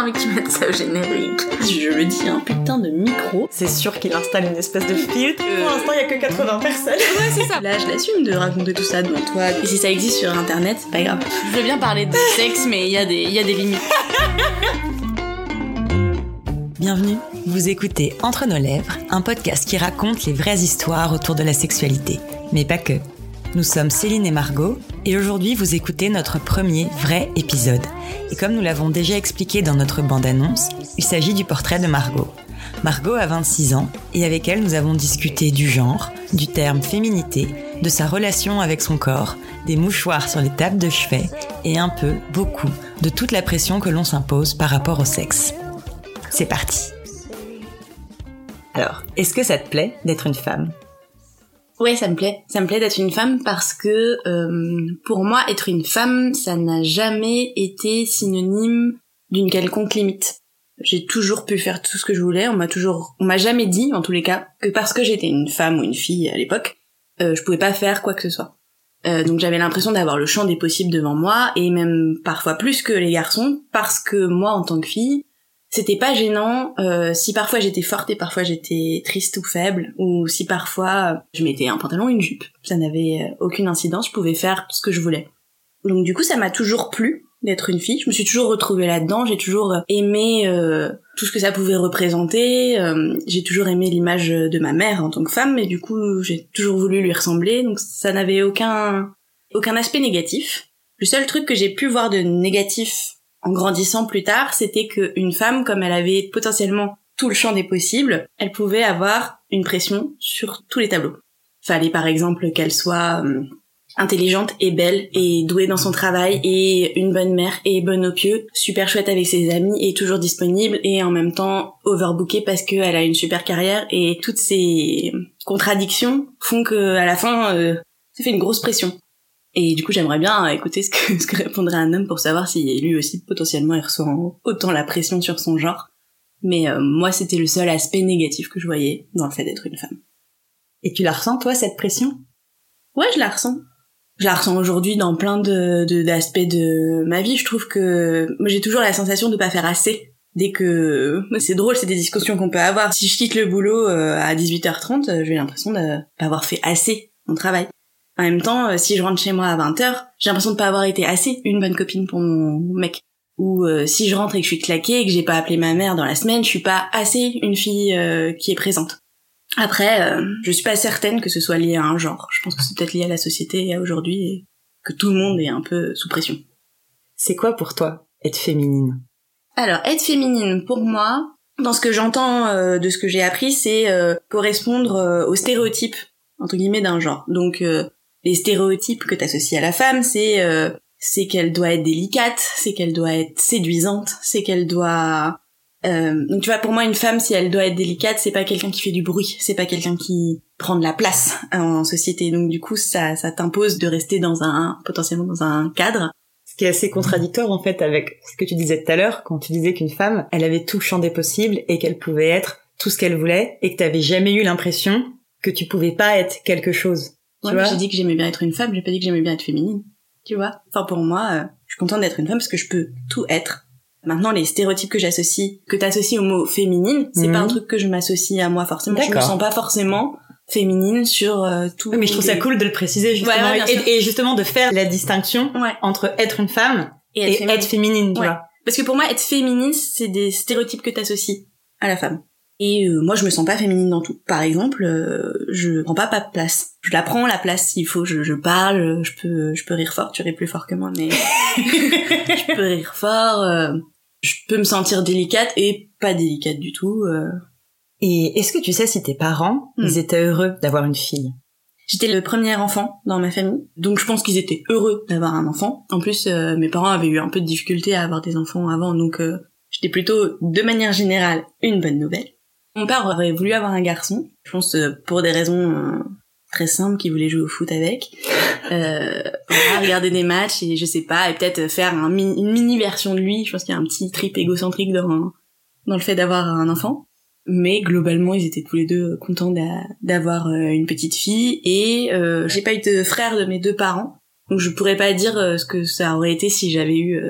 envie que tu mettes ça au générique. Je le dis, un putain de micro. C'est sûr qu'il installe une espèce de filtre. Euh. Pour l'instant, il y a que 80 personnes. Ouais, c'est ça. Là, je l'assume de raconter tout ça devant toi. Et si ça existe sur internet, c'est pas grave. Je veux bien parler de sexe, mais il y, a des- il y a des limites. Bienvenue, vous écoutez Entre nos lèvres, un podcast qui raconte les vraies histoires autour de la sexualité, mais pas que. Nous sommes Céline et Margot, et aujourd'hui vous écoutez notre premier vrai épisode. Et comme nous l'avons déjà expliqué dans notre bande-annonce, il s'agit du portrait de Margot. Margot a 26 ans, et avec elle nous avons discuté du genre, du terme féminité, de sa relation avec son corps, des mouchoirs sur les tables de chevet, et un peu, beaucoup, de toute la pression que l'on s'impose par rapport au sexe. C'est parti. Alors, est-ce que ça te plaît d'être une femme? Ouais, ça me plaît. Ça me plaît d'être une femme parce que euh, pour moi, être une femme, ça n'a jamais été synonyme d'une quelconque limite. J'ai toujours pu faire tout ce que je voulais. On m'a toujours, on m'a jamais dit, en tous les cas, que parce que j'étais une femme ou une fille à l'époque, euh, je pouvais pas faire quoi que ce soit. Euh, donc j'avais l'impression d'avoir le champ des possibles devant moi et même parfois plus que les garçons parce que moi, en tant que fille, c'était pas gênant euh, si parfois j'étais forte et parfois j'étais triste ou faible ou si parfois euh, je mettais un pantalon une jupe. Ça n'avait euh, aucune incidence je pouvais faire ce que je voulais. Donc du coup ça m'a toujours plu d'être une fille. Je me suis toujours retrouvée là-dedans. J'ai toujours euh, aimé euh, tout ce que ça pouvait représenter. Euh, j'ai toujours aimé l'image de ma mère en tant que femme et du coup j'ai toujours voulu lui ressembler. Donc ça n'avait aucun aucun aspect négatif. Le seul truc que j'ai pu voir de négatif en grandissant plus tard, c'était qu'une femme, comme elle avait potentiellement tout le champ des possibles, elle pouvait avoir une pression sur tous les tableaux. Fallait par exemple qu'elle soit euh, intelligente et belle et douée dans son travail et une bonne mère et bonne au pieu, super chouette avec ses amis et toujours disponible et en même temps overbookée parce qu'elle a une super carrière et toutes ces contradictions font que à la fin euh, ça fait une grosse pression. Et du coup, j'aimerais bien écouter ce que, ce que répondrait un homme pour savoir si lui aussi, potentiellement, il ressent autant la pression sur son genre. Mais euh, moi, c'était le seul aspect négatif que je voyais dans le fait d'être une femme. Et tu la ressens, toi, cette pression? Ouais, je la ressens. Je la ressens aujourd'hui dans plein de de- d'aspects de, ma vie. Je trouve que j'ai toujours la sensation de pas faire assez. Dès que c'est drôle, c'est des discussions qu'on peut avoir. Si je quitte le boulot euh, à 18h30, euh, j'ai l'impression de pas avoir fait assez mon travail. En même temps, euh, si je rentre chez moi à 20h, j'ai l'impression de pas avoir été assez une bonne copine pour mon mec. Ou euh, si je rentre et que je suis claquée et que j'ai pas appelé ma mère dans la semaine, je suis pas assez une fille euh, qui est présente. Après, euh, je suis pas certaine que ce soit lié à un genre. Je pense que c'est peut-être lié à la société et à aujourd'hui et que tout le monde est un peu sous pression. C'est quoi pour toi, être féminine? Alors, être féminine, pour moi, dans ce que j'entends euh, de ce que j'ai appris, c'est euh, correspondre aux stéréotypes, entre guillemets, d'un genre. Donc, euh, les stéréotypes que t'associes à la femme, c'est euh, c'est qu'elle doit être délicate, c'est qu'elle doit être séduisante, c'est qu'elle doit... euh, donc tu vois, pour moi, une femme, si elle doit être délicate, c'est pas quelqu'un qui fait du bruit, c'est pas quelqu'un qui prend de la place en société. Donc du coup, ça, ça t'impose de rester dans un potentiellement dans un cadre Ce qui est assez contradictoire, en fait, avec ce que tu disais tout à l'heure, quand tu disais qu'une femme, elle avait tout le champ des possibles et qu'elle pouvait être tout ce qu'elle voulait et que t'avais jamais eu l'impression que tu pouvais pas être quelque chose. Ouais, j'ai dit que j'aimais bien être une femme, j'ai pas dit que j'aimais bien être féminine. Tu vois Enfin, pour moi, euh, je suis contente d'être une femme parce que je peux tout être. Maintenant, les stéréotypes que j'associe, que t'associes au mot féminine, c'est Mhm. pas un truc que je m'associe à moi forcément. Je me sens pas forcément féminine sur euh, tout. Oui, mais je trouve ça cool de le préciser justement Ouais, ouais, et, et justement de faire la distinction Ouais. entre être une femme Et et, être féminine. être féminine, tu vois. Parce que pour moi, être féminine, c'est des stéréotypes que t'associes à la femme. Et euh, moi, je me sens pas féminine dans tout. Par exemple, euh, je prends pas pas de place. Je la prends la place s'il faut. Je, je parle, je peux, je peux rire fort. Tu ris plus fort que moi, mais je peux rire fort. euh, je peux me sentir délicate et pas délicate du tout. euh. Et est-ce que tu sais si tes parents, Hmm. ils étaient heureux d'avoir une fille? J'étais le premier enfant dans ma famille, donc je pense qu'ils étaient heureux d'avoir un enfant. En plus, euh, mes parents avaient eu un peu de difficulté à avoir des enfants avant, donc euh, j'étais plutôt, de manière générale, une bonne nouvelle. Mon père aurait voulu avoir un garçon, je pense euh, pour des raisons euh, très simples, qu'il voulait jouer au foot avec, euh, regarder des matchs et je sais pas, et peut-être faire une mini version de lui. Je pense qu'il y a un petit trip égocentrique dans dans le fait d'avoir un enfant. Mais globalement, ils étaient tous les deux contents d'a- d'avoir euh, une petite fille et euh, j'ai pas eu de frère de mes deux parents, donc je pourrais pas dire ce que ça aurait été si j'avais eu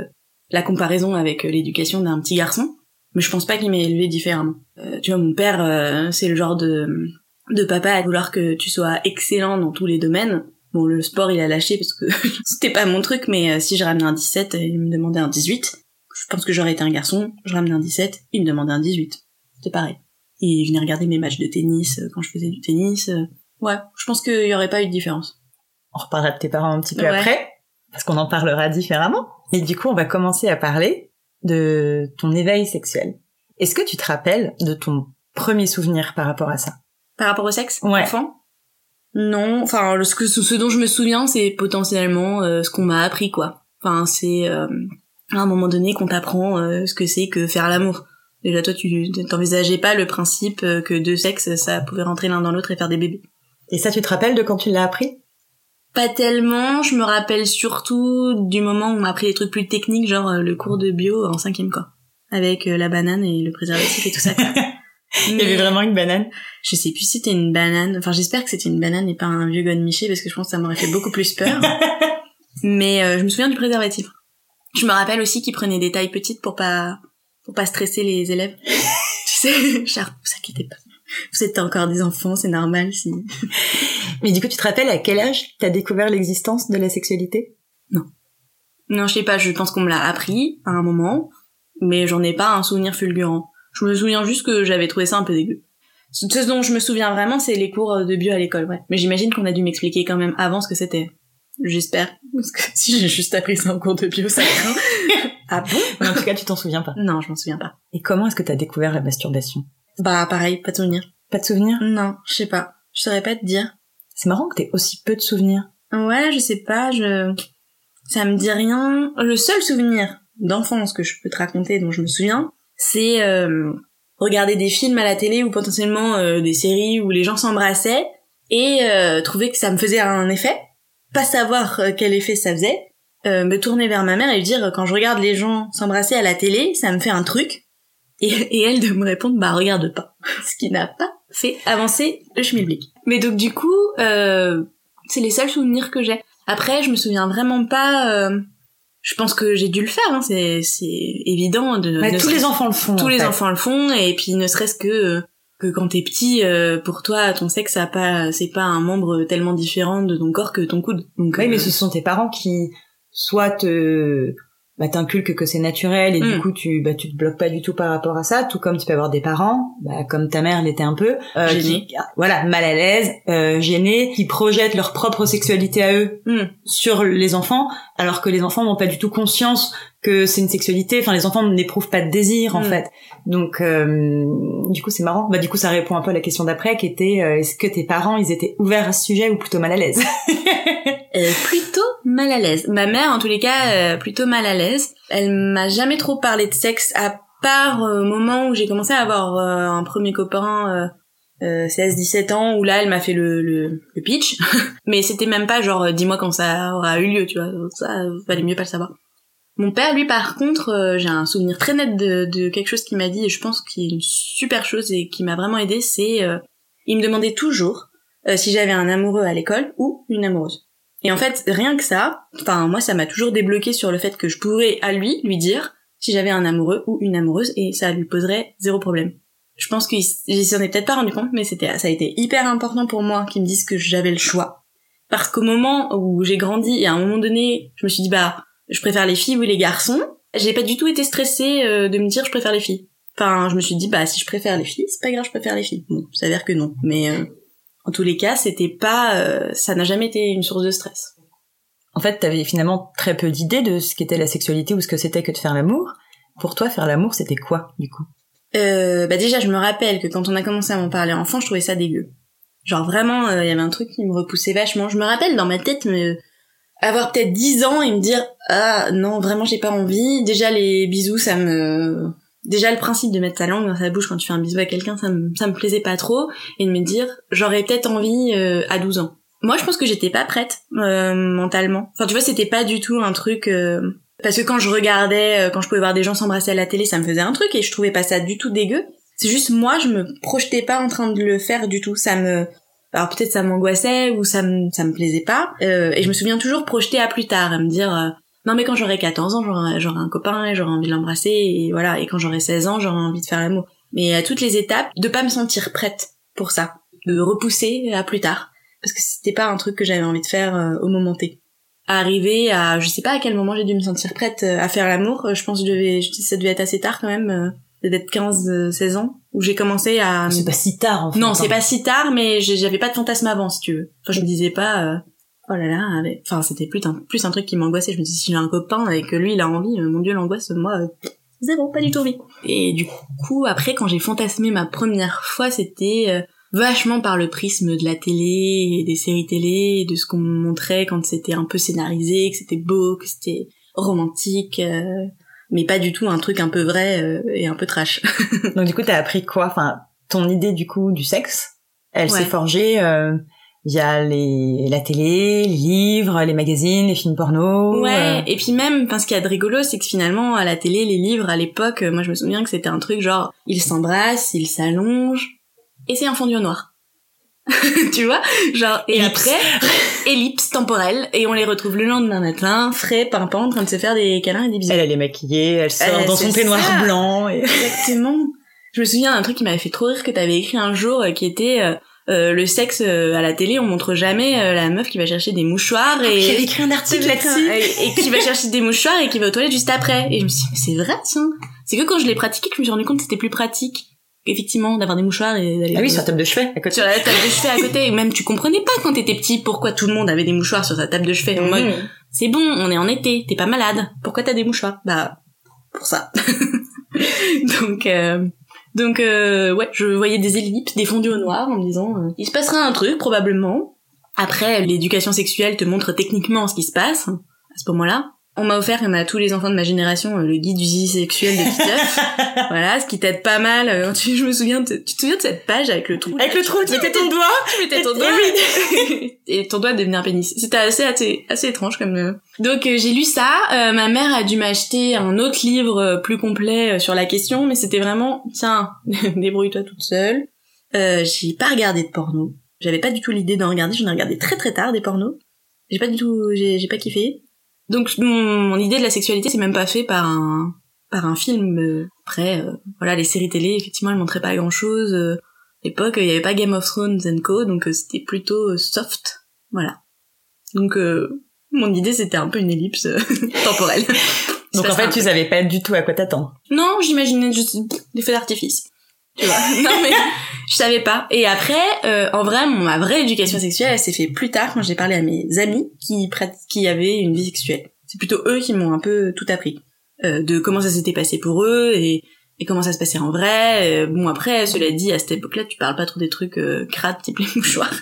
la comparaison avec l'éducation d'un petit garçon, mais je pense pas qu'il m'ait élevé différemment. Euh, tu vois, mon père, euh, c'est le genre de, de papa à vouloir que tu sois excellent dans tous les domaines. Bon, le sport, il a lâché parce que c'était pas mon truc, mais euh, si je ramenais un 17, il me demandait un 18. Je pense que j'aurais été un garçon, je ramenais un 17, il me demandait un 18. C'était pareil. Il venait regarder mes matchs de tennis quand je faisais du tennis. Ouais, je pense qu'il y aurait pas eu de différence. On reparlera de tes parents un petit peu après, parce qu'on en parlera différemment. Et du coup, on va commencer à parler de ton éveil sexuel. Est-ce que tu te rappelles de ton premier souvenir par rapport à ça? Par rapport au sexe? Ouais. Enfant? Non, enfin ce, que, ce dont je me souviens c'est potentiellement euh, ce qu'on m'a appris quoi. Enfin c'est euh, à un moment donné qu'on t'apprend euh, ce que c'est que faire l'amour. Déjà toi tu t'envisageais pas le principe que deux sexes ça pouvait rentrer l'un dans l'autre et faire des bébés. Et ça tu te rappelles de quand tu l'as appris? Pas tellement, je me rappelle surtout du moment où on m'a appris des trucs plus techniques, genre euh, le cours de bio en cinquième quoi. Avec euh, la banane et le préservatif et tout ça. Il y avait vraiment une banane? Je sais plus si c'était une banane, enfin j'espère que c'était une banane et pas un vieux godemiché parce que je pense que ça m'aurait fait beaucoup plus peur. Mais euh, je me souviens du préservatif. Je me rappelle aussi qu'ils prenaient des tailles petites pour pas pour pas stresser les élèves. tu sais, Char, vous inquiétez pas. Vous êtes encore des enfants, c'est normal si. Mais du coup, tu te rappelles à quel âge t'as découvert l'existence de la sexualité? Non. Non, je sais pas, je pense qu'on me l'a appris à un moment, mais j'en ai pas un souvenir fulgurant. Je me souviens juste que j'avais trouvé ça un peu dégueu. Ce dont je me souviens vraiment, c'est les cours de bio à l'école, ouais. Mais j'imagine qu'on a dû m'expliquer quand même avant ce que c'était. J'espère. Parce que si j'ai juste appris ça en cours de bio, ça craint. ah bon? En tout cas, tu t'en souviens pas. Non, je m'en souviens pas. Et comment est-ce que t'as découvert la masturbation? Bah, pareil, pas de souvenir. Pas de souvenir? Non, je sais pas. Je saurais pas te dire. C'est marrant que t'aies aussi peu de souvenirs. Ouais, je sais pas, je... Ça me dit rien. Le seul souvenir d'enfance que je peux te raconter, dont je me souviens, c'est euh, regarder des films à la télé ou potentiellement euh, des séries où les gens s'embrassaient et euh, trouver que ça me faisait un effet, pas savoir euh, quel effet ça faisait, euh, me tourner vers ma mère et lui dire quand je regarde les gens s'embrasser à la télé, ça me fait un truc, et, elle de me répondre bah regarde pas, ce qui n'a pas fait avancer le schmilblick. Mais donc du coup, euh, c'est les seuls souvenirs que j'ai. Après, je me souviens vraiment pas. Euh, je pense que j'ai dû le faire. Hein, c'est c'est évident. De, tous les enfants le font. tous en les fait. enfants le font et puis ne serait-ce que euh, que quand t'es petit, euh, pour toi, ton sexe, ça a pas, c'est pas un membre tellement différent de ton corps que ton coude. Donc, Oui, euh, mais ce sont tes parents qui soit te bah, t'inculquent que c'est naturel et du Mm. coup tu bah tu te bloques pas du tout par rapport à ça tout comme tu peux avoir des parents bah, comme ta mère l'était un peu euh, qui, voilà mal à l'aise euh, gênés qui projettent leur propre sexualité à eux Mm. sur les enfants alors que les enfants n'ont pas du tout conscience que c'est une sexualité enfin les enfants n'éprouvent pas de désir en Mm. fait donc euh, du coup c'est marrant bah du coup ça répond un peu à la question d'après qui était euh, est-ce que tes parents ils étaient ouverts à ce sujet ou plutôt mal à l'aise Euh, plutôt mal à l'aise. Ma mère, en tous les cas, euh, plutôt mal à l'aise. Elle m'a jamais trop parlé de sexe, à part euh, au moment où j'ai commencé à avoir euh, un premier copain, euh, euh, 16-17 ans, où là, elle m'a fait le, le, le pitch. Mais c'était même pas genre, euh, dis-moi quand ça aura eu lieu, tu vois. Ça, euh, valait mieux pas le savoir. Mon père, lui, par contre, euh, j'ai un souvenir très net de, quelque chose qu'il m'a dit, et je pense qu'il est une super chose et qui m'a vraiment aidé, c'est... euh, il me demandait toujours euh, si j'avais un amoureux à l'école ou une amoureuse. Et en fait, rien que ça, enfin moi ça m'a toujours débloqué sur le fait que je pourrais à lui lui dire si j'avais un amoureux ou une amoureuse et ça lui poserait zéro problème. Je pense qu'il s'en est peut-être pas rendu compte, mais c'était ça a été hyper important pour moi qu'il me dise que j'avais le choix. Parce qu'au moment où j'ai grandi et à un moment donné, je me suis dit bah je préfère les filles ou les garçons, j'ai pas du tout été stressée euh, de me dire je préfère les filles. Enfin, je me suis dit bah si je préfère les filles, c'est pas grave, je préfère les filles. Bon, ça s'avère que non, mais euh, en tous les cas, c'était pas euh, ça n'a jamais été une source de stress. En fait, t'avais finalement très peu d'idées de ce qu'était la sexualité ou ce que c'était que de faire l'amour. Pour toi, faire l'amour, c'était quoi, du coup? Euh, bah déjà, je me rappelle que quand on a commencé à m'en parler enfant, je trouvais ça dégueu. Genre vraiment, euh, il y avait un truc qui me repoussait vachement. Je me rappelle dans ma tête me avoir peut-être 10 ans et me dire ah non vraiment j'ai pas envie. Déjà les bisous ça me déjà le principe de mettre sa langue dans sa bouche quand tu fais un bisou à quelqu'un ça me ça me plaisait pas trop et de me dire j'aurais peut-être envie euh, à 12 ans. Moi je pense que j'étais pas prête euh, mentalement. Enfin tu vois c'était pas du tout un truc euh, parce que quand je regardais euh, quand je pouvais voir des gens s'embrasser à la télé ça me faisait un truc et je trouvais pas ça du tout dégueu. C'est juste moi je me projetais pas en train de le faire du tout. Ça me alors peut-être ça m'angoissait ou ça me ça me plaisait pas Euh, et je me souviens toujours projeter à plus tard à me dire euh, non mais quand j'aurai 14 ans, j'aurai, un copain et j'aurai envie de l'embrasser et voilà. Et quand j'aurai 16 ans, j'aurai envie de faire l'amour. Mais à toutes les étapes, de pas me sentir prête pour ça, de repousser à plus tard, parce que c'était pas un truc que j'avais envie de faire euh, au moment T. Arriver à, je sais pas à quel moment j'ai dû me sentir prête euh, à faire l'amour. euh, Je pense que je devais, ça devait être assez tard quand même, euh, ça devait être 15, euh, 16 ans, où j'ai commencé à. C'est pas si tard, en fait. Non, c'est hein. pas si tard, mais j'avais pas de fantasme avant, si tu veux. Enfin, je me disais pas, euh, oh là là, enfin, c'était plus un, plus un truc qui m'angoissait. Je me disais, si j'ai un copain et que lui, il a envie, euh, mon dieu, l'angoisse, moi, euh, zéro, pas du tout envie. Et du coup, après, quand j'ai fantasmé ma première fois, c'était euh, vachement par le prisme de la télé, et des séries télé, et de ce qu'on me montrait quand c'était un peu scénarisé, que c'était beau, que c'était romantique, euh, mais pas du tout un truc un peu vrai euh, et un peu trash. Donc du coup, t'as appris quoi? Enfin, ton idée du coup du sexe, elle Ouais. s'est forgée euh, via les la télé, les livres, les magazines, les films porno. Ouais, euh, et puis même, enfin, ce qu'il y a de rigolo, c'est que finalement, à la télé, les livres, à l'époque, euh, moi je me souviens que c'était un truc genre, ils s'embrassent, ils s'allongent, et c'est un fondu au noir. tu vois Genre, et Ellipse. après, ellipse temporelle, et on les retrouve le lendemain matin, frais, pimpants, en train de se faire des câlins et des bisous. Elle, elle est maquillée, elle sort Euh, dans son peignoir ça. blanc. Et... Exactement. Je me souviens d'un truc qui m'avait fait trop rire que t'avais écrit un jour, euh, qui était euh, euh, le sexe à la télé, on montre jamais la meuf qui va chercher des mouchoirs et J'avais écrit un article là-dessus. et, et qui va chercher des mouchoirs et qui va aux toilettes juste après. Et je me suis dit, mais c'est vrai, tiens. C'est que quand je l'ai pratiqué que je me suis rendu compte que c'était plus pratique, effectivement, d'avoir des mouchoirs et d'aller Ah oui, sur la table de chevet, à côté. sur la table de chevet à côté. Et même tu comprenais pas quand t'étais petit pourquoi tout le monde avait des mouchoirs sur sa table de chevet. En mode, Mhm. c'est bon, on est en été, t'es pas malade. Pourquoi t'as des mouchoirs? Bah, pour ça. donc, euh, donc euh, ouais, je voyais des ellipses, des fondus au noir en me disant, euh, il se passera un truc probablement. Après, l'éducation sexuelle te montre techniquement ce qui se passe à ce moment-là. On m'a offert, comme à tous les enfants de ma génération, euh, le guide du zizi sexuel de Titeuf. voilà, ce qui t'aide pas mal. euh, tu, je me souviens, de- tu te souviens de cette page avec le trou Avec là, le trou, tu mettais ton doigt? tu mettais ton doigt et et ton doigt devenait un pénis. C'était assez, assez, assez étrange comme. euh. Donc euh, j'ai lu ça. Euh, ma mère a dû m'acheter un autre livre plus complet sur la question, mais c'était vraiment tiens, débrouille-toi toute seule. Euh, j'ai pas regardé de porno. J'avais pas du tout l'idée d'en regarder. J'en ai regardé très très tard des pornos. J'ai pas du tout, j'ai pas kiffé. Donc mon, mon idée de la sexualité c'est même pas fait par un par un film. euh. Après, euh, voilà, les séries télé, effectivement, elles montraient pas grand chose. À l'époque, il y avait pas Game of Thrones and Co, donc euh, c'était plutôt euh, soft. Voilà. Donc, euh, mon idée, c'était un peu une ellipse euh, temporelle. Donc en fait, tu savais pas du tout à quoi t'attendre. Non, j'imaginais juste des feux d'artifice. Tu vois. non, mais je savais pas. Et après, euh, en vrai, mon- ma vraie éducation sexuelle, elle s'est fait plus tard quand j'ai parlé à mes amis qui, qui avaient une vie sexuelle. C'est plutôt eux qui m'ont un peu tout appris. Euh, de comment ça s'était passé pour eux et, et comment ça se passait en vrai. Euh, bon, après, cela dit, à cette époque-là, tu parles pas trop des trucs euh, crades type les mouchoirs.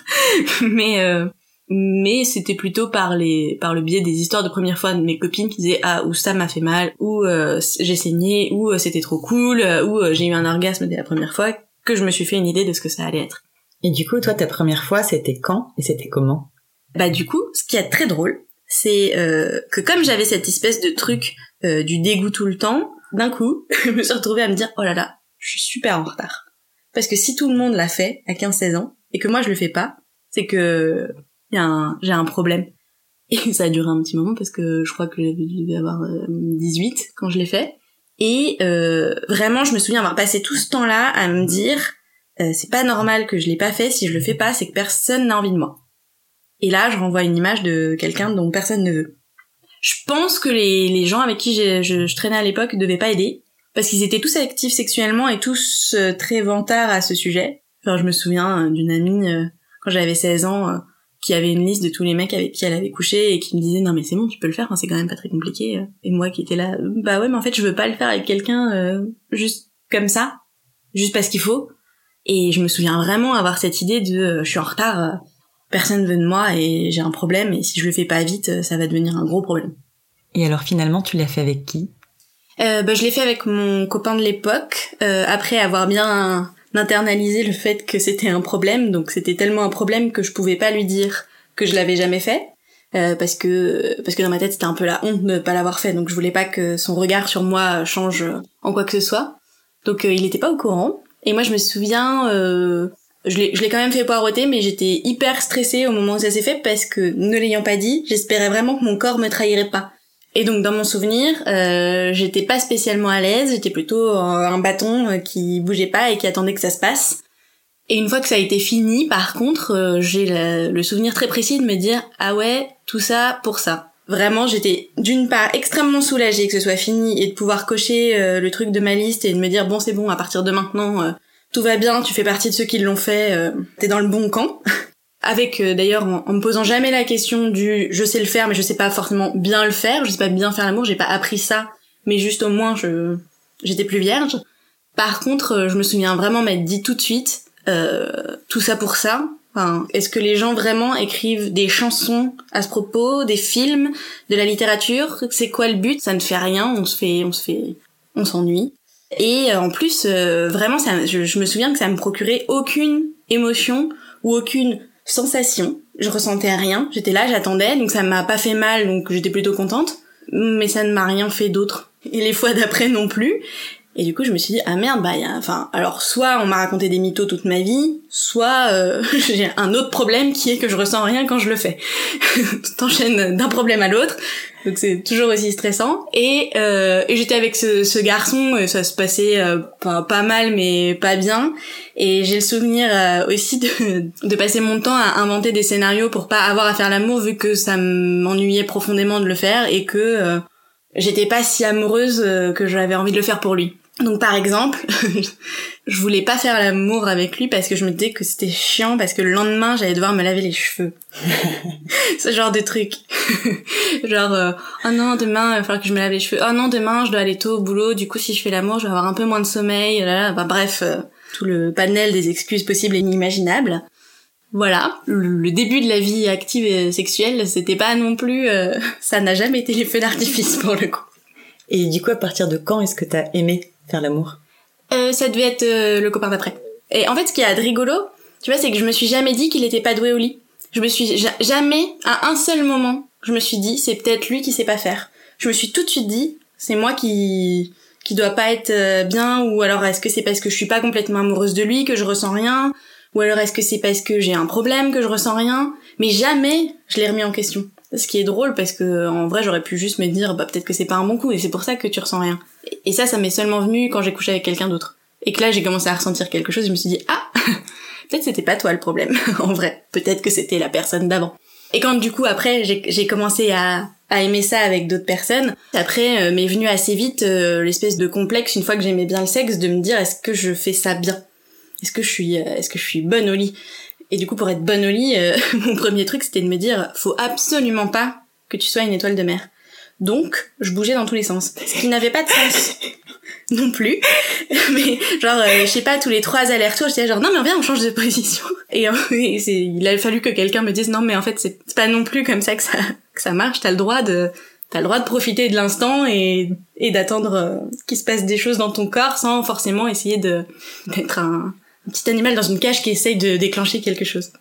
mais euh, mais c'était plutôt par les par le biais des histoires de première fois de mes copines qui disaient ah ou ça m'a fait mal ou euh, j'ai saigné ou euh, c'était trop cool euh, ou euh, j'ai eu un orgasme dès la première fois que je me suis fait une idée de ce que ça allait être. Et du coup, toi, ta première fois, c'était quand et c'était comment? Bah du coup, ce qui est très drôle, c'est que comme j'avais cette espèce de truc du dégoût tout le temps, d'un coup, je me suis retrouvée à me dire oh là là, je suis super en retard. Parce que si tout le monde l'a fait à 15-16 ans et que moi je le fais pas, c'est que j'ai un problème. Et ça a duré un petit moment parce que je crois que je devais avoir euh, 18 quand je l'ai fait. Et euh, vraiment, je me souviens avoir passé tout ce temps-là à me dire euh, c'est pas normal que je l'ai pas fait. Si je le fais pas, c'est que personne n'a envie de moi. Et là, je renvoie une image de quelqu'un dont personne ne veut. Je pense que les, les gens avec qui je, traînais à l'époque devaient pas aider parce qu'ils étaient tous actifs sexuellement et tous euh, très vantards à ce sujet. Enfin, je me souviens euh, d'une amie euh, quand j'avais 16 ans euh, qui avait une liste de tous les mecs avec qui elle avait couché et qui me disait non mais c'est bon tu peux le faire hein, c'est quand même pas très compliqué euh. et moi qui étais là euh, bah ouais mais en fait je veux pas le faire avec quelqu'un euh, juste comme ça juste parce qu'il faut. Et je me souviens vraiment avoir cette idée de euh, je suis en retard euh, personne veut de moi et j'ai un problème et si je le fais pas vite ça va devenir un gros problème. Et alors finalement, tu l'as fait avec qui? Euh, bah, je l'ai fait avec mon copain de l'époque, euh, après avoir bien internalisé le fait que c'était un problème. Donc c'était tellement un problème que je pouvais pas lui dire que je l'avais jamais fait. euh, parce que parce que dans ma tête c'était un peu la honte de ne pas l'avoir fait donc je voulais pas que son regard sur moi change en quoi que ce soit donc euh, il était pas au courant et moi je me souviens euh, je l'ai je l'ai quand même fait poireauter mais j'étais hyper stressée au moment où ça s'est fait parce que ne l'ayant pas dit j'espérais vraiment que mon corps me trahirait pas Et donc dans mon souvenir, euh, j'étais pas spécialement à l'aise, j'étais plutôt un bâton euh, qui bougeait pas et qui attendait que ça se passe. Et une fois que ça a été fini, par contre, euh, j'ai le, souvenir très précis de me dire ah ouais, tout ça pour ça. Vraiment, j'étais d'une part extrêmement soulagée que ce soit fini et de pouvoir cocher euh, le truc de ma liste et de me dire bon c'est bon à partir de maintenant tout va bien, tu fais partie de ceux qui l'ont fait, t'es dans le bon camp. Avec euh, d'ailleurs en, me posant jamais la question du je sais le faire mais je sais pas forcément bien le faire, je sais pas bien faire l'amour, j'ai pas appris ça, mais juste au moins je j'étais plus vierge. Par contre, euh, je me souviens vraiment m'être dit tout de suite euh, tout ça pour ça. Enfin, est-ce que les gens vraiment écrivent des chansons à ce propos, des films, de la littérature? C'est quoi le but? Ça ne fait rien, on se fait on se fait on s'ennuie. Et euh, en plus, euh, vraiment, ça, je, je me souviens que ça me procurait aucune émotion ou aucune sensation. Je ressentais rien. J'étais là, j'attendais, donc ça m'a pas fait mal, donc j'étais plutôt contente. Mais ça ne m'a rien fait d'autre. Et les fois d'après non plus. Et du coup, je me suis dit ah merde, bah, y a, enfin, alors soit on m'a raconté des mythos toute ma vie, soit euh, j'ai un autre problème qui est que je ressens rien quand je le fais. T'enchaînes d'un problème à l'autre. Donc c'est toujours aussi stressant. Et, euh, et j'étais avec ce, ce garçon, et ça se passait euh, pas, mal, mais pas bien. Et j'ai le souvenir euh, aussi de, de passer mon temps à inventer des scénarios pour pas avoir à faire l'amour, vu que ça m'ennuyait profondément de le faire et que euh, j'étais pas si amoureuse euh, que j'avais envie de le faire pour lui. Donc par exemple, je voulais pas faire l'amour avec lui parce que je me disais que c'était chiant parce que le lendemain j'allais devoir me laver les cheveux. Ce genre de truc. genre euh, oh non demain il va falloir que je me lave les cheveux. Oh non demain je dois aller tôt au boulot. Du coup si je fais l'amour je vais avoir un peu moins de sommeil. Là, là. Bah, bref euh, tout le panel des excuses possibles et inimaginables. Voilà, le, le début de la vie active et sexuelle, c'était pas non plus, euh, ça n'a jamais été les feux d'artifice pour le coup. Et du coup, à partir de quand est-ce que t'as aimé? L'amour Euh, ça devait être euh, le copain d'après. Et en fait, ce qui de rigolo, tu vois, c'est que je me suis jamais dit qu'il était pas doué au lit. Je me suis ja- jamais, à un seul moment, je me suis dit, c'est peut-être lui qui sait pas faire. Je me suis tout de suite dit, c'est moi qui qui doit pas être euh, bien, ou alors est-ce que c'est parce que je suis pas complètement amoureuse de lui que je ressens rien, ou alors est-ce que c'est parce que j'ai un problème que je ressens rien. Mais jamais je l'ai remis en question. Ce qui est drôle parce que en vrai j'aurais pu juste me dire bah peut-être que c'est pas un bon coup et c'est pour ça que tu ressens rien. Et- ça ça m'est seulement venu quand j'ai couché avec quelqu'un d'autre. Et que là j'ai commencé à ressentir quelque chose, je me suis dit ah peut-être c'était pas toi le problème en vrai. Peut-être que c'était la personne d'avant. Et quand du coup après j'ai j'ai commencé à à aimer ça avec d'autres personnes, après euh, m'est venu assez vite euh, l'espèce de complexe une fois que j'aimais bien le sexe de me dire est-ce que je fais ça bien? Est-ce que je suis euh, est-ce que je suis bonne au lit? Et du coup pour être bonne au lit, euh, mon premier truc c'était de me dire faut absolument pas que tu sois une étoile de mer. Donc, je bougeais dans tous les sens. Ce qui n'avait pas de sens non plus. Mais genre, euh, je sais pas, tous les trois allers-retours, j'étais genre, non mais viens, on change de position. Et, euh, il a fallu que quelqu'un me dise, non mais en fait, c'est c'est pas non plus comme ça que ça, que ça marche. T'as le droit de, t'as le droit de profiter de l'instant et, et d'attendre euh, qu'il se passe des choses dans ton corps sans forcément essayer de, d'être un, un petit animal dans une cage qui essaye de déclencher quelque chose.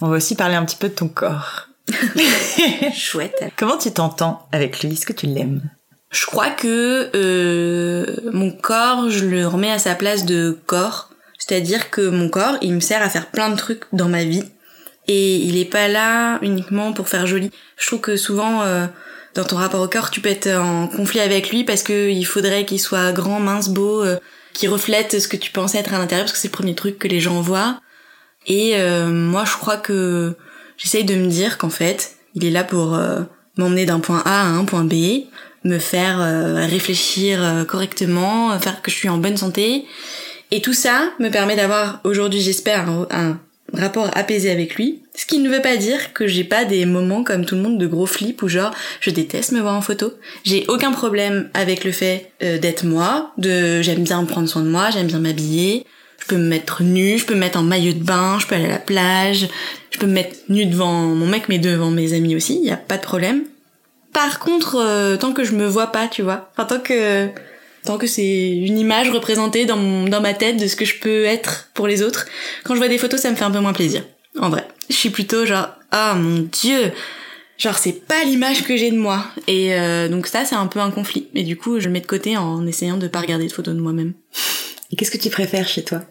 On va aussi parler un petit peu de ton corps. Chouette. Comment tu t'entends avec lui? Est-ce que tu l'aimes? Je crois que euh, mon corps, je le remets à sa place de corps. C'est-à-dire que mon corps, il me sert à faire plein de trucs dans ma vie. Et il est pas là uniquement pour faire joli. Je trouve que souvent, euh, dans ton rapport au corps, tu peux être en conflit avec lui parce que il faudrait qu'il soit grand, mince, beau, euh, qu'il reflète ce que tu pensais être à l'intérieur parce que c'est le premier truc que les gens voient. Et euh, moi, je crois que j'essaye de me dire qu'en fait, il est là pour euh, m'emmener d'un point A à un point B, me faire euh, réfléchir euh, correctement, faire que je suis en bonne santé. Et tout ça me permet d'avoir aujourd'hui, j'espère, un rapport apaisé avec lui. Ce qui ne veut pas dire que j'ai pas des moments comme tout le monde de gros flip où genre je déteste me voir en photo. J'ai aucun problème avec le fait euh, d'être moi, de j'aime bien prendre soin de moi, j'aime bien m'habiller. Je peux me mettre nue, je peux me mettre en maillot de bain, je peux aller à la plage, je peux me mettre nue devant mon mec mais devant mes amis aussi, y a pas de problème. Par contre, euh, tant que je me vois pas, tu vois, enfin tant que tant que c'est une image représentée dans mon, dans ma tête de ce que je peux être pour les autres, quand je vois des photos, ça me fait un peu moins plaisir. En vrai, je suis plutôt genre ah mon dieu, genre c'est pas l'image que j'ai de moi et euh, donc ça c'est un peu un conflit. Mais du coup, je le mets de côté en essayant de pas regarder de photos de moi-même. Et qu'est-ce que tu préfères chez toi?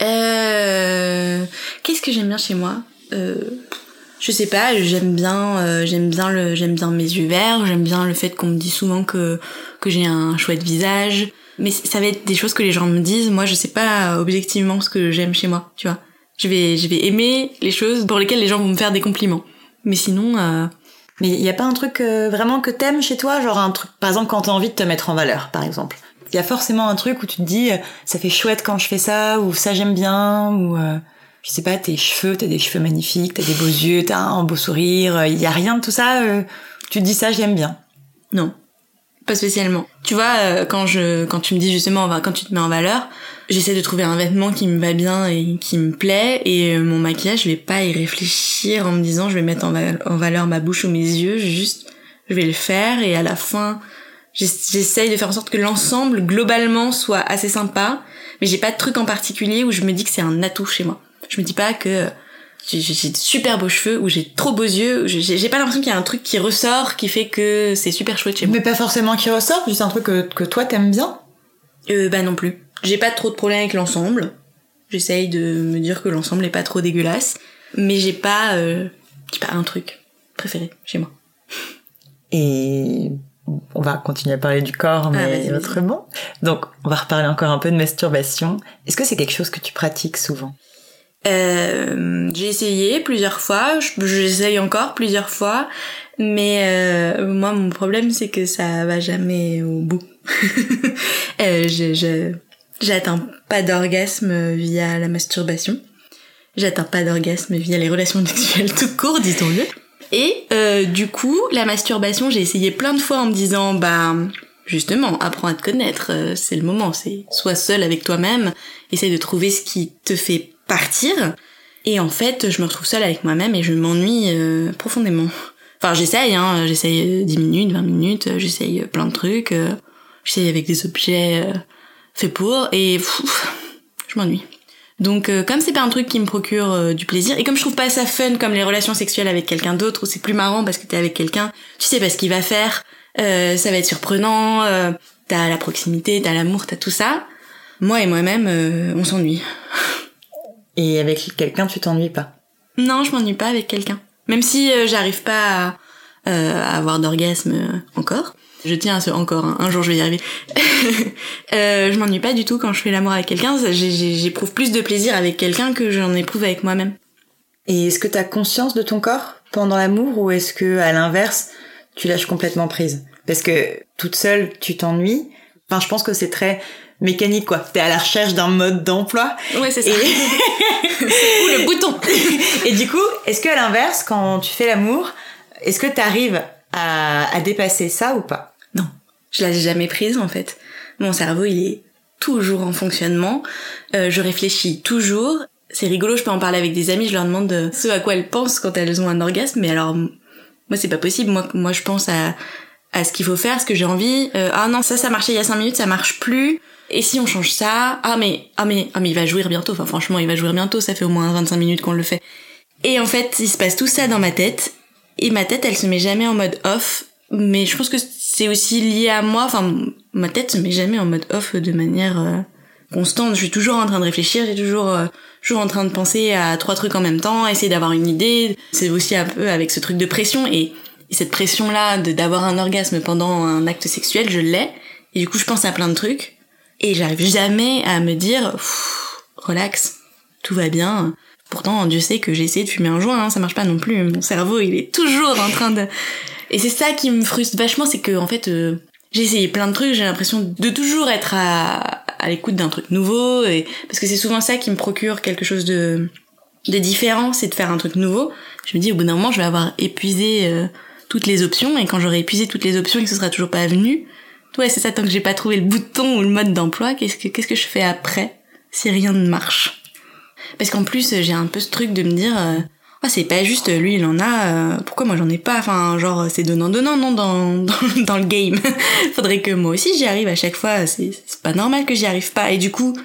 Euh, qu'est-ce que j'aime bien chez moi? Euh, Je sais pas, j'aime bien, euh, j'aime bien le, j'aime bien mes yeux verts, j'aime bien le fait qu'on me dit souvent que que j'ai un chouette visage. Mais ça va être des choses que les gens me disent. Moi, je sais pas objectivement ce que j'aime chez moi, tu vois. Je vais, je vais aimer les choses pour lesquelles les gens vont me faire des compliments. Mais sinon, euh, Mais il y a pas un truc euh, vraiment que t'aimes chez toi, genre un truc, par exemple, quand t'as envie de te mettre en valeur, par exemple. Il y a forcément un truc où tu te dis, euh, ça fait chouette quand je fais ça, ou ça j'aime bien, ou euh, je sais pas, tes cheveux, t'as des cheveux magnifiques, t'as des beaux yeux, t'as un beau sourire. Il y a rien de tout ça. euh, tu te dis ça, j'aime bien. Non, pas spécialement. Tu vois, euh, quand je, quand tu me dis justement, quand tu te mets en valeur, j'essaie de trouver un vêtement qui me va bien et qui me plaît. Et euh, mon maquillage, je vais pas y réfléchir en me disant, je vais mettre en, en valeur ma bouche ou mes yeux. Juste, je vais le faire et à la fin, j'ess- j'essaye de faire en sorte que l'ensemble globalement soit assez sympa. Mais j'ai pas de truc en particulier où je me dis que c'est un atout chez moi. Je me dis pas que j'ai de super beaux cheveux ou j'ai trop beaux yeux. ou J'ai pas l'impression qu'il y a un truc qui ressort qui fait que c'est super chouette chez moi. Mais pas forcément qui ressort, juste un truc que, que toi t'aimes bien? Euh, bah non plus. J'ai pas trop de problèmes avec l'ensemble. J'essaye de me dire que l'ensemble est pas trop dégueulasse. Mais j'ai pas, euh, j'ai pas un truc préféré chez moi. Et on va continuer à parler du corps, mais Ah, vas-y. autrement. Donc, on va reparler encore un peu de masturbation. Est-ce que c'est quelque chose que tu pratiques souvent? Euh, j'ai essayé plusieurs fois, je- j'essaye encore plusieurs fois, mais euh, moi mon problème c'est que ça va jamais au bout. euh, je, je, j'atteins pas d'orgasme via la masturbation. J'atteins pas d'orgasme via les relations sexuelles tout court, disons-le. Et euh, du coup, la masturbation, j'ai essayé plein de fois en me disant, bah, justement, apprends à te connaître, euh, c'est le moment, c'est sois seul avec toi-même, essaye de trouver ce qui te fait partir. Et en fait, je me retrouve seule avec moi-même et je m'ennuie euh, profondément. Enfin, j'essaye, hein, j'essaye euh, 10 minutes, 20 minutes, euh, j'essaye euh, plein de trucs, euh, j'essaye avec des objets euh, faits pour, et pff, je m'ennuie. Donc euh, comme c'est pas un truc qui me procure euh, du plaisir et comme je trouve pas ça fun comme les relations sexuelles avec quelqu'un d'autre où c'est plus marrant parce que t'es avec quelqu'un, tu sais pas ce qu'il va faire, euh, ça va être surprenant, euh, t'as la proximité, t'as l'amour, t'as tout ça. Moi et moi-même, euh, on s'ennuie. Et avec quelqu'un, tu t'ennuies pas? Non, je m'ennuie pas avec quelqu'un. Même si euh, j'arrive pas à, euh, à avoir d'orgasme euh, encore. Je tiens à ce encore, hein. un jour je vais y arriver. euh, je m'ennuie pas du tout quand je fais l'amour avec quelqu'un. J'éprouve plus de plaisir avec quelqu'un que j'en éprouve avec moi-même. Et est-ce que tu as conscience de ton corps pendant l'amour ou est-ce que, à l'inverse, tu lâches complètement prise? Parce que toute seule, tu t'ennuies. Enfin, je pense que c'est très mécanique, quoi. T'es à la recherche d'un mode d'emploi. Ouais, c'est ça. Et- Ou le bouton. Et du coup, est-ce que à l'inverse, quand tu fais l'amour, est-ce que tu arrives à, à dépasser ça ou pas? Non, je l'ai jamais prise en fait. Mon cerveau, il est toujours en fonctionnement. Euh, je réfléchis toujours. C'est rigolo, je peux en parler avec des amis, je leur demande de ce à quoi elles pensent quand elles ont un orgasme, mais alors moi c'est pas possible. Moi, moi je pense à à ce qu'il faut faire, ce que j'ai envie. Euh, ah non, ça ça marchait il y a cinq minutes, ça marche plus. Et si on change ça Ah mais ah mais ah mais il va jouir bientôt. Enfin franchement, il va jouir bientôt. Ça fait au moins 25 minutes qu'on le fait. Et en fait, il se passe tout ça dans ma tête. Et ma tête, elle se met jamais en mode off. Mais je pense que c'est aussi lié à moi. Enfin, ma tête se met jamais en mode off de manière euh, constante. Je suis toujours en train de réfléchir. J'ai toujours, euh, toujours en train de penser à trois trucs en même temps, essayer d'avoir une idée. C'est aussi un peu avec ce truc de pression. Et, et cette pression-là de d'avoir un orgasme pendant un acte sexuel, je l'ai. Et du coup, je pense à plein de trucs. Et j'arrive jamais à me dire, relax, tout va bien. Pourtant, Dieu sait que j'ai essayé de fumer un joint, hein, ça marche pas non plus. Mon cerveau, il est toujours en train de... Et c'est ça qui me frustre vachement, c'est que en fait, euh, j'ai essayé plein de trucs, j'ai l'impression de toujours être à, l'écoute d'un truc nouveau, parce que c'est souvent ça qui me procure quelque chose de, de différent, c'est de faire un truc nouveau. Je me dis, au bout d'un moment, je vais avoir épuisé euh, toutes les options, et quand j'aurai épuisé toutes les options et que ce sera toujours pas venu, ouais, c'est ça, tant que j'ai pas trouvé le bouton ou le mode d'emploi, qu'est-ce que, qu'est-ce que je fais après si rien ne marche? Parce qu'en plus, j'ai un peu ce truc de me dire, euh, ah, c'est pas juste, lui il en a, euh, pourquoi moi j'en ai pas? Enfin, genre, c'est donnant-donnant, non, dans, dans, dans le game. Faudrait que moi aussi j'y arrive à chaque fois, c'est c'est pas normal que j'y arrive pas. Et du coup,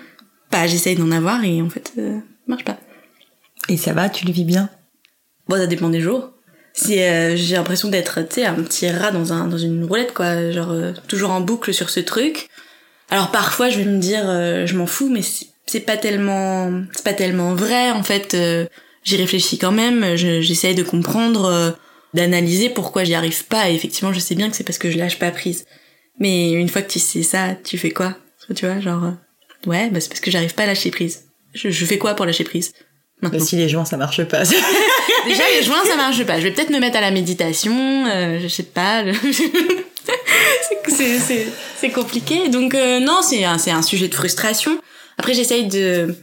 bah, j'essaye d'en avoir et en fait, euh, marche pas. Et ça va, tu le vis bien? Bon, ça dépend des jours. C'est, euh, j'ai l'impression d'être, tu sais, un petit rat dans un, dans une roulette, quoi. Genre, euh, toujours en boucle sur ce truc. Alors, parfois, je vais me dire, euh, je m'en fous, mais c'est pas tellement, c'est pas tellement vrai, en fait. j'y réfléchis quand même, j'essaye de comprendre, euh, d'analyser pourquoi j'y arrive pas. Et effectivement, je sais bien que c'est parce que je lâche pas prise. Mais une fois que tu sais ça, tu fais quoi? Tu vois, genre, ouais, bah c'est parce que j'arrive pas à lâcher prise. Je, je fais quoi pour lâcher prise? Maintenant. si les joints ça marche pas. Déjà les joints ça marche pas. Je vais peut-être me mettre à la méditation, euh, je sais pas. c'est c'est compliqué. Donc euh, non, c'est un c'est un sujet de frustration. Après j'essaye de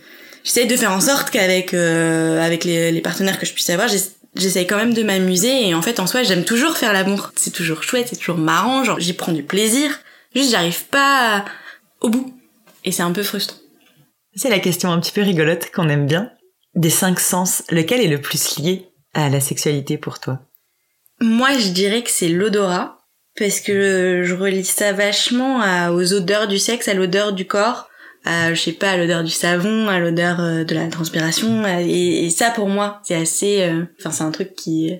j'essaye de faire en sorte qu'avec euh, avec les, les partenaires que je puisse avoir, j'essaye quand même de m'amuser et en fait en soi j'aime toujours faire l'amour. C'est toujours chouette, c'est toujours marrant, genre j'y prends du plaisir. Juste j'arrive pas au bout et c'est un peu frustrant. C'est la question un petit peu rigolote qu'on aime bien. Des cinq sens, lequel est le plus lié à la sexualité pour toi? Moi je dirais que c'est l'odorat parce que je relis ça vachement aux odeurs du sexe, à l'odeur du corps, à je sais pas, à l'odeur du savon, à l'odeur euh, de la transpiration et, et ça pour moi c'est assez, euh, enfin c'est un truc qui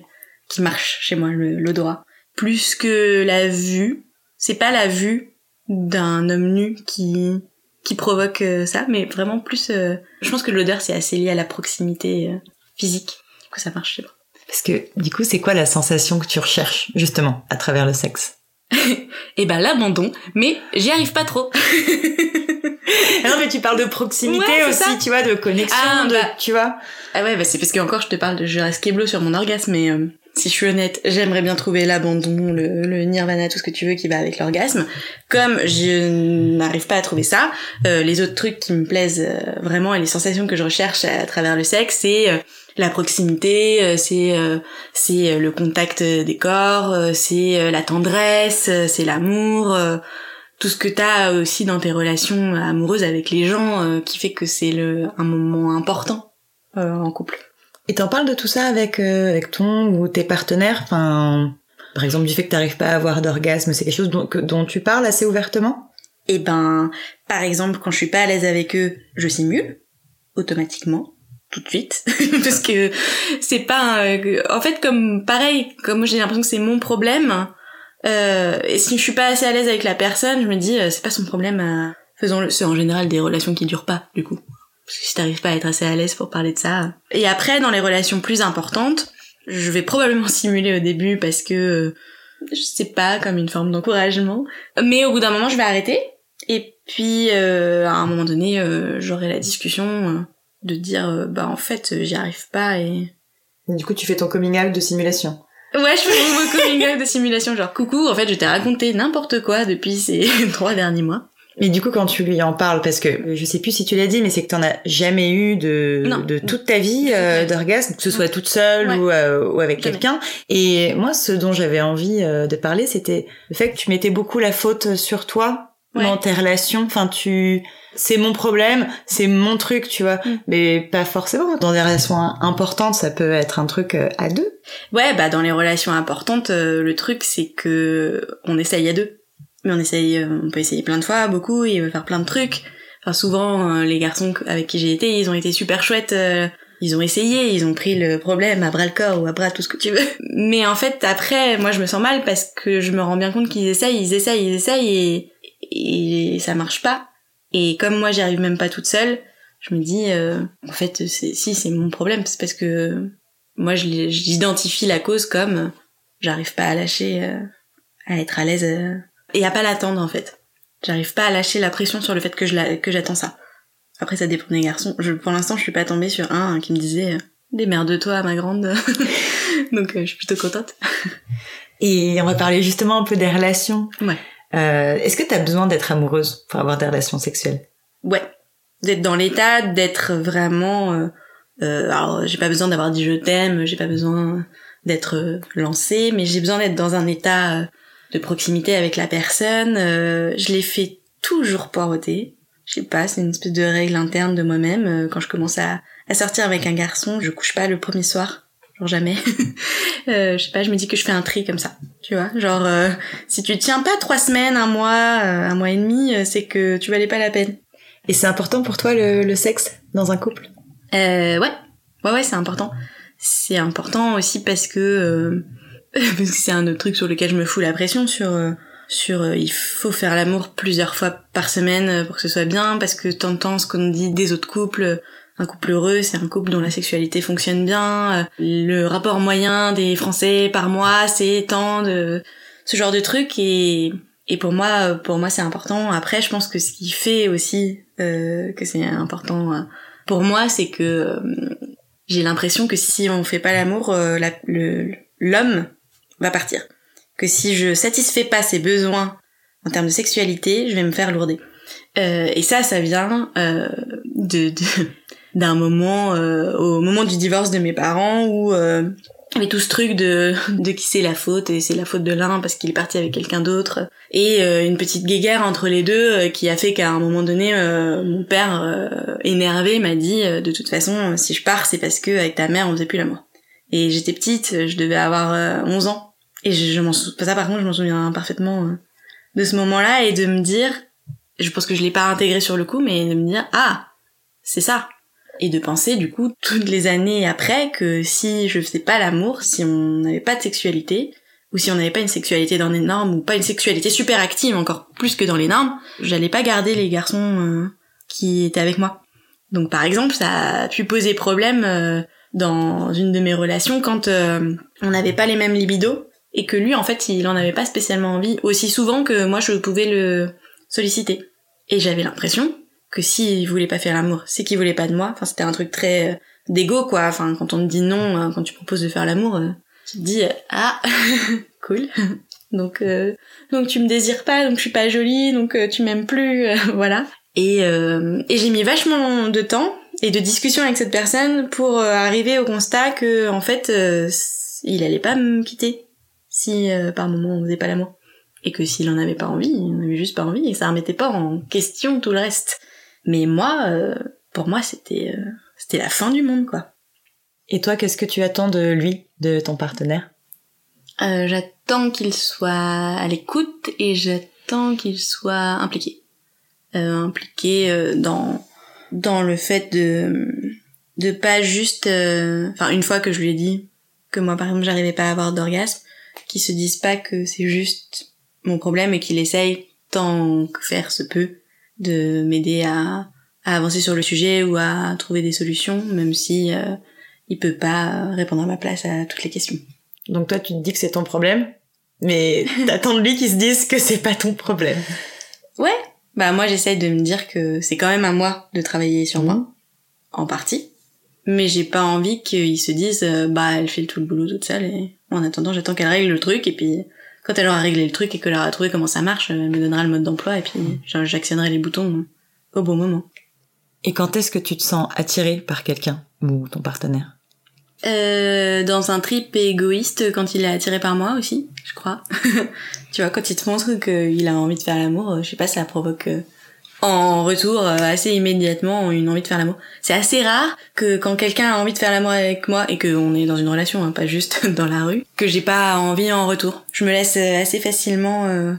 qui marche chez moi l'odorat plus que la vue. C'est pas la vue d'un homme nu qui qui provoque euh, ça, mais vraiment plus. je pense que l'odeur c'est assez lié à la proximité physique que ça marche. Parce que du coup, c'est quoi la sensation que tu recherches justement à travers le sexe? Eh ben l'abandon, mais j'y arrive pas trop. non mais tu parles de proximité aussi, tu vois, de connexion, ah, de, bah. tu vois. Ah ouais, bah c'est parce que encore je te parle de je reste keblo sur mon orgasme, mais euh, si je suis honnête, j'aimerais bien trouver l'abandon, le, le, nirvana, tout ce que tu veux qui va avec l'orgasme. Comme je n'arrive pas à trouver ça, euh, les autres trucs qui me plaisent euh, vraiment et les sensations que je recherche à, travers le sexe, c'est la proximité, euh, c'est euh, c'est euh, le contact des corps, c'est la tendresse, c'est l'amour, tout ce que t'as aussi dans tes relations amoureuses avec les gens qui fait que c'est le un moment important en couple. Et t'en parles de tout ça avec avec ton ou tes partenaires, enfin par exemple du fait que t'arrives pas à avoir d'orgasme, c'est quelque chose dont, tu parles assez ouvertement? Eh ben, par exemple, quand je suis pas à l'aise avec eux, je simule automatiquement tout de suite. Parce que c'est pas en fait comme pareil comme j'ai l'impression que c'est mon problème euh, et si je suis pas assez à l'aise avec la personne je me dis euh, c'est pas son problème euh, faisons le c'est en général des relations qui durent pas du coup parce que si t'arrives pas à être assez à l'aise pour parler de ça. Et après dans les relations plus importantes je vais probablement simuler au début parce que je sais pas comme une forme d'encouragement. Mais au bout d'un moment je vais arrêter. Et puis à un moment donné j'aurai la discussion de dire euh, bah en fait euh, j'y arrive pas et du coup tu fais ton coming out de simulation. Ouais je fais mon coming out de simulation genre coucou en fait je t'ai raconté n'importe quoi depuis ces trois derniers mois mais du coup, quand tu lui en parles, parce que je sais plus si tu l'as dit, mais c'est que t'en as jamais eu de, de toute ta vie euh, d'orgasme, que ce soit toute seule ou, ou, avec quelqu'un. Et moi, ce dont j'avais envie de parler, c'était le fait que tu mettais beaucoup la faute sur toi dans tes relations. Enfin, tu, c'est mon problème, c'est mon truc, tu vois. Mm. Mais pas forcément. Dans des relations importantes, ça peut être un truc euh, à deux. Ouais, bah dans les relations importantes, euh, le truc c'est que on essaye à deux. Mais on essaye, euh, on peut essayer plein de fois, beaucoup, veut faire plein de trucs. Enfin souvent, les garçons avec qui j'ai été, ils ont été super chouettes. ils ont essayé, ils ont pris le problème à bras le corps ou à bras tout ce que tu veux. Mais en fait, après, moi je me sens mal parce que je me rends bien compte qu'ils essayent, ils essayent, ils essayent et, et ça marche pas et comme moi j'y arrive même pas toute seule, je me dis euh, en fait si c'est mon problème, c'est parce que moi j'identifie la cause comme j'arrive pas à lâcher euh, à être à l'aise euh, et à pas l'attendre en fait. J'arrive pas à lâcher la pression sur le fait que je la, que j'attends ça. Après ça dépend des garçons. Je, pour l'instant je suis pas tombée sur un qui me disait de toi ma grande. Donc je suis plutôt contente. Et on va parler justement un peu des relations. Ouais. Euh, Est-ce que tu as besoin d'être amoureuse pour avoir des relations sexuelles? Ouais, d'être dans l'état, d'être vraiment. Euh, euh, alors, j'ai pas besoin d'avoir dit je t'aime, j'ai pas besoin d'être euh, lancée, mais j'ai besoin d'être dans un état euh, de proximité avec la personne. je l'ai fait toujours poireauter. Je sais pas, c'est une espèce de règle interne de moi-même. Quand je commence à, à sortir avec un garçon, je couche pas le premier soir genre jamais. euh, je sais pas, je me dis que je fais un tri comme ça, tu vois. Genre, euh, si tu tiens pas trois semaines, un mois, euh, un mois et demi, euh, c'est que tu valais pas la peine. Et c'est important pour toi le, le sexe dans un couple? Euh, Ouais, ouais, ouais, c'est important. C'est important aussi parce que parce que c'est un autre truc sur lequel je me fous la pression sur sur il faut faire l'amour plusieurs fois par semaine pour que ce soit bien parce que t'entends ce qu'on dit des autres couples un couple heureux, c'est un couple dont la sexualité fonctionne bien. Euh, le rapport moyen des Français par mois, c'est tant de ce genre de trucs et et pour moi pour moi c'est important. Après, je pense que ce qui fait aussi euh, que c'est important euh, pour moi, c'est que euh, j'ai l'impression que si on fait pas l'amour, l'homme va partir. Que si je satisfais pas ses besoins en termes de sexualité, je vais me faire lourder. et ça, ça vient de, de d'un moment euh, au moment du divorce de mes parents où euh, il y avait tout ce truc de de qui c'est la faute et c'est la faute de l'un parce qu'il est parti avec quelqu'un d'autre et euh, une petite guéguerre entre les deux qui a fait qu'à un moment donné mon père énervé m'a dit de toute façon si je pars c'est parce que avec ta mère on faisait plus l'amour et j'étais petite je devais avoir 11 ans et je, m'en ça par contre je m'en souviens parfaitement de ce moment-là et de me dire je pense que je l'ai pas intégré sur le coup mais de me dire ah c'est ça et de penser du coup toutes les années après que si je faisais pas l'amour, si on n'avait pas de sexualité, ou si on n'avait pas une sexualité dans les normes, ou pas une sexualité super active encore plus que dans les normes, j'allais pas garder les garçons euh, qui étaient avec moi. Donc par exemple, ça a pu poser problème euh, dans une de mes relations quand euh, on n'avait pas les mêmes libidos et que lui en fait il en avait pas spécialement envie aussi souvent que moi je pouvais le solliciter. Et j'avais l'impression que s'il voulait pas faire l'amour, c'est qu'il voulait pas de moi. Enfin, c'était un truc très euh, d'égo, quoi. Enfin, quand on te dit non, euh, quand tu proposes de faire l'amour, euh, tu te dis ah cool. donc donc tu me désires pas, donc je suis pas jolie, donc tu m'aimes plus, voilà. Et et j'ai mis vachement de temps et de discussion avec cette personne pour arriver au constat que en fait il allait pas me quitter si par moment on faisait pas l'amour et que s'il en avait pas envie, il en avait juste pas envie et ça remettait pas en question tout le reste. Mais moi, euh, pour moi, c'était euh, c'était la fin du monde, quoi. Et toi, qu'est-ce que tu attends de lui, de ton partenaire? Euh, J'attends qu'il soit à l'écoute et j'attends qu'il soit impliqué, euh, impliqué dans dans le fait de de pas juste, enfin une fois que je lui ai dit que moi par exemple j'arrivais pas à avoir d'orgasme, qu'il se dise pas que c'est juste mon problème et qu'il essaye tant que faire se peut de m'aider à, à, avancer sur le sujet ou à trouver des solutions, même si euh, il peut pas répondre à ma place à toutes les questions. Donc toi, tu te dis que c'est ton problème, mais t'attends de lui qu'il se dise que c'est pas ton problème. Ouais. Bah moi, j'essaye de me dire que c'est quand même à moi de travailler sur moi, en partie. Mais j'ai pas envie qu'il se dise, euh, bah elle fait tout le boulot toute seule et en attendant, j'attends qu'elle règle le truc et puis quand elle aura réglé le truc et qu'elle aura trouvé comment ça marche, elle me donnera le mode d'emploi et puis j'actionnerai les boutons au bon moment. Et quand est-ce que tu te sens attiré par quelqu'un ou ton partenaire? Euh, dans un trip égoïste quand il est attiré par moi aussi, je crois. tu vois, quand il te montre qu'il a envie de faire l'amour, je sais pas, ça provoque euh, en retour euh, assez immédiatement une envie de faire l'amour. C'est assez rare que quand quelqu'un a envie de faire l'amour avec moi et qu'on est dans une relation, hein, pas juste dans la rue, que j'ai pas envie en retour. Je me laisse euh, assez facilement euh,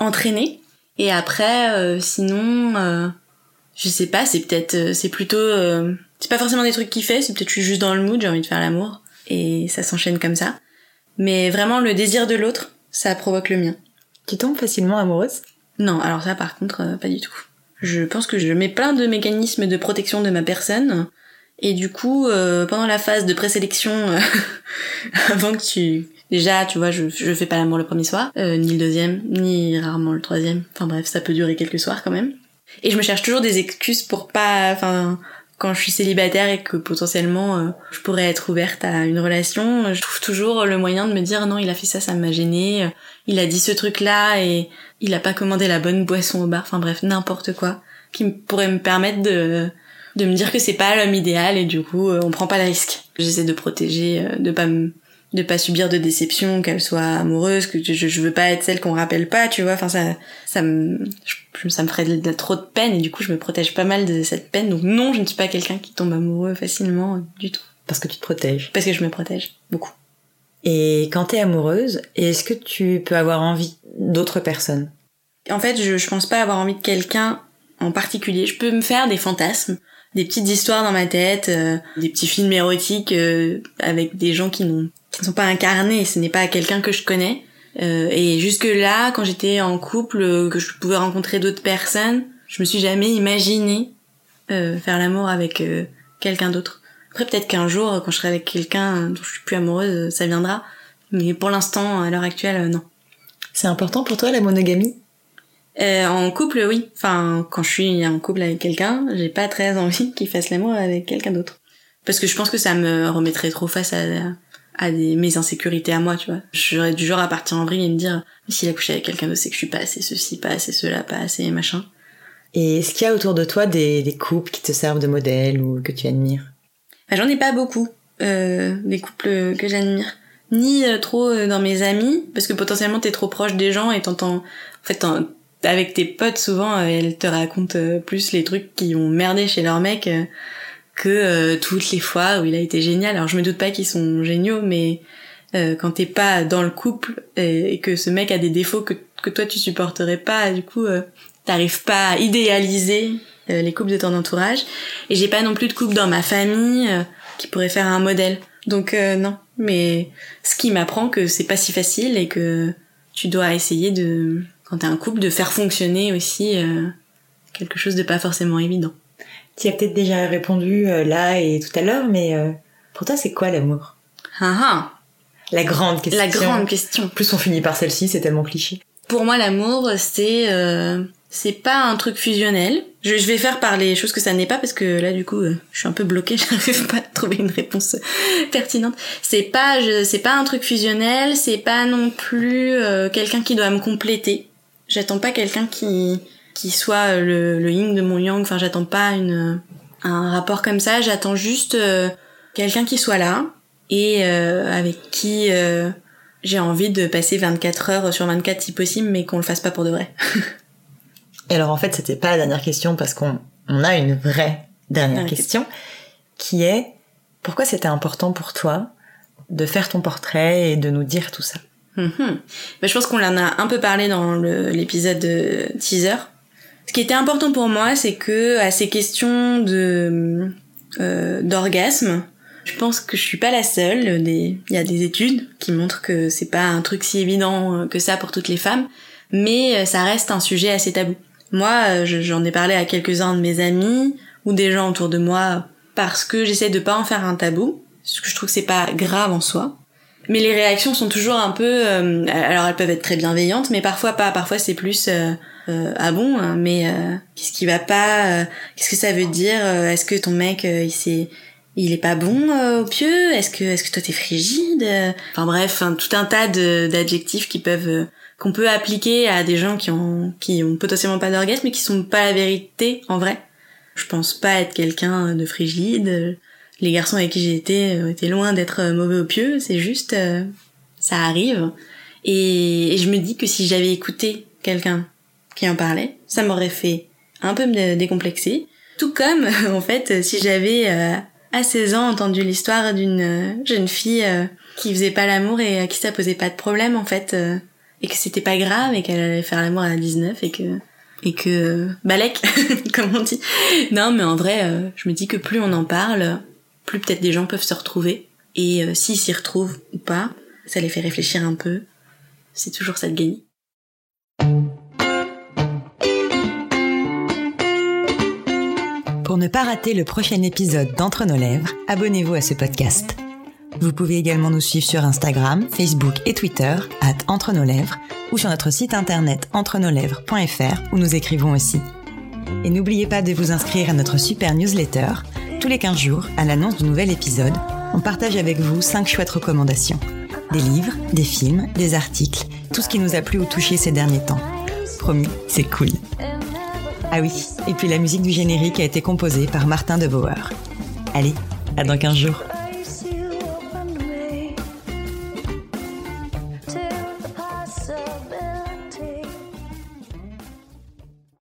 entraîner. Et après, sinon, je sais pas, c'est peut-être, c'est plutôt, c'est pas forcément des trucs qu'il fait, c'est peut-être je suis juste dans le mood, j'ai envie de faire l'amour et ça s'enchaîne comme ça. Mais vraiment, le désir de l'autre, ça provoque le mien. Tu tombes facilement amoureuse? Non, alors ça par contre, pas du tout. Je pense que je mets plein de mécanismes de protection de ma personne. Et du coup, euh, pendant la phase de présélection, euh, avant que tu... Déjà, tu vois, je, je fais pas l'amour le premier soir, euh, ni le deuxième, ni rarement le troisième. Enfin bref, ça peut durer quelques soirs quand même. Et je me cherche toujours des excuses pour pas... Enfin, quand je suis célibataire et que potentiellement je pourrais être ouverte à une relation, je trouve toujours le moyen de me dire non, il a fait ça, ça m'a gêné, il a dit ce truc là et il a pas commandé la bonne boisson au bar, enfin bref, n'importe quoi, qui pourrait me permettre de, de me dire que c'est pas l'homme idéal et du coup euh, on prend pas le risque. J'essaie de protéger, euh, de pas de pas subir de déception, qu'elle soit amoureuse, que je, je veux pas être celle qu'on rappelle pas, tu vois. Enfin ça, ça me, ça me ferait de, trop de peine et du coup je me protège pas mal de cette peine. Donc non, je ne suis pas quelqu'un qui tombe amoureux facilement du tout. Parce que tu te protèges. Parce que je me protège beaucoup. Et quand t'es amoureuse, est-ce que tu peux avoir envie d'autres personnes? En fait, je, je pense pas avoir envie de quelqu'un en particulier. Je peux me faire des fantasmes, des petites histoires dans ma tête, euh, des petits films érotiques euh, avec des gens qui qui ne sont pas incarnés. Ce n'est pas quelqu'un que je connais. Euh, et jusque là, quand j'étais en couple, que je pouvais rencontrer d'autres personnes, je me suis jamais imaginé faire l'amour avec quelqu'un d'autre. Après, peut-être qu'un jour, quand je serai avec quelqu'un dont je suis plus amoureuse, ça viendra. Mais pour l'instant, à l'heure actuelle, non. C'est important pour toi la monogamie? Euh, En couple, oui. Enfin, quand je suis en couple avec quelqu'un, j'ai pas très envie qu'il fasse l'amour avec quelqu'un d'autre. Parce que je pense que ça me remettrait trop face à, à des, mes insécurités à moi, tu vois. J'aurais du genre à partir en vrille et me dire, s'il a couché avec quelqu'un d'autre, c'est que je suis pas assez ceci, pas assez cela, pas assez machin. Et est-ce qu'il y a autour de toi des, des couples qui te servent de modèle ou que tu admires? Bah, J'en ai pas beaucoup, euh, des couples que j'admire. Ni euh, trop euh, dans mes amis, parce que potentiellement t'es trop proche des gens et t'entends... En fait, avec tes potes, souvent, elles te racontent plus les trucs qui ont merdé chez leur mec que toutes les fois où il a été génial. Alors je me doute pas qu'ils sont géniaux, mais quand t'es pas dans le couple et, que ce mec a des défauts que, que toi tu supporterais pas, du coup t'arrives pas à idéaliser euh, les couples de ton entourage. Et j'ai pas non plus de couple dans ma famille euh, qui pourrait faire un modèle. Donc euh, non. Mais ce qui m'apprend que c'est pas si facile et que tu dois essayer de, quand t'as un couple, de faire fonctionner aussi quelque chose de pas forcément évident. Tu as peut-être déjà répondu là et tout à l'heure, mais pour toi, c'est quoi l'amour? Ah, ah. La grande question. La grande question. plus on finit par celle-ci, c'est tellement cliché. Pour moi, l'amour, c'est c'est pas un truc fusionnel. Je, vais faire par les choses que ça n'est pas parce que là du coup euh, je suis un peu bloquée, j'arrive pas à trouver une réponse pertinente. C'est pas c'est pas un truc fusionnel, c'est pas non plus euh, quelqu'un qui doit me compléter. J'attends pas quelqu'un qui qui soit le, le yin de mon yang, enfin j'attends pas une un rapport comme ça, j'attends juste euh, quelqu'un qui soit là et avec qui j'ai envie de passer 24 heures sur 24 si possible mais qu'on le fasse pas pour de vrai. Et alors en fait, c'était pas la dernière question parce qu'on on a une vraie dernière question qui est pourquoi c'était important pour toi de faire ton portrait et de nous dire tout ça? Mm je pense qu'on en a un peu parlé dans l'épisode de teaser. Ce qui était important pour moi, c'est que à ces questions de euh, d'orgasme, je pense que je suis pas la seule. Il y a des études qui montrent que c'est pas un truc si évident que ça pour toutes les femmes, mais euh, ça reste un sujet assez tabou. Moi, euh, j'en ai parlé à quelques-uns de mes amis ou des gens autour de moi parce que j'essaie de pas en faire un tabou, parce que je trouve que c'est pas grave en soi. Mais les réactions sont toujours un peu, euh, alors elles peuvent être très bienveillantes, mais parfois pas. Parfois c'est plus euh, ah bon, hein, mais qu'est-ce qui va pas Qu'est-ce que ça veut dire Est-ce que ton mec il s'est il est pas bon au pieu? Est-ce que est-ce que toi t'es frigide? Enfin bref, tout un tas d'adjectifs qui peuvent qu'on peut appliquer à des gens qui ont qui ont potentiellement pas d'orgasme mais qui sont pas la vérité en vrai. Je pense pas être quelqu'un de frigide. Les garçons avec qui j'ai été euh, étaient loin d'être euh, mauvais au pieu, c'est juste euh, ça arrive. Et, je me dis que si j'avais écouté quelqu'un qui en parlait, ça m'aurait fait un peu me décomplexer. Tout comme, en fait, si j'avais à 16 ans entendu l'histoire d'une jeune fille qui faisait pas l'amour et à qui ça posait pas de problème, en fait, et que c'était pas grave et qu'elle allait faire l'amour à 19 et que et que balèque comme on dit. Non mais en vrai euh, je me dis que plus on en parle, plus peut-être des gens peuvent se retrouver et euh, s'ils s'y retrouvent ou pas, ça les fait réfléchir un peu. C'est toujours ça de gagner. Pour ne pas rater le prochain épisode d'Entre nos lèvres, abonnez-vous à ce podcast. Vous pouvez également nous suivre sur Instagram, Facebook et Twitter, at Entre nos lèvres, ou sur notre site internet entrenoslèvres.fr où nous écrivons aussi. Et n'oubliez pas de vous inscrire à notre super newsletter. Tous les 15 jours, à l'annonce du nouvel épisode, on partage avec vous 5 chouettes recommandations. Des livres, des films, des articles, tout ce qui nous a plu ou touché ces derniers temps. Promis, c'est cool. Ah oui, et puis la musique du générique a été composée par Martin de Bauer. Allez, à dans 15 jours.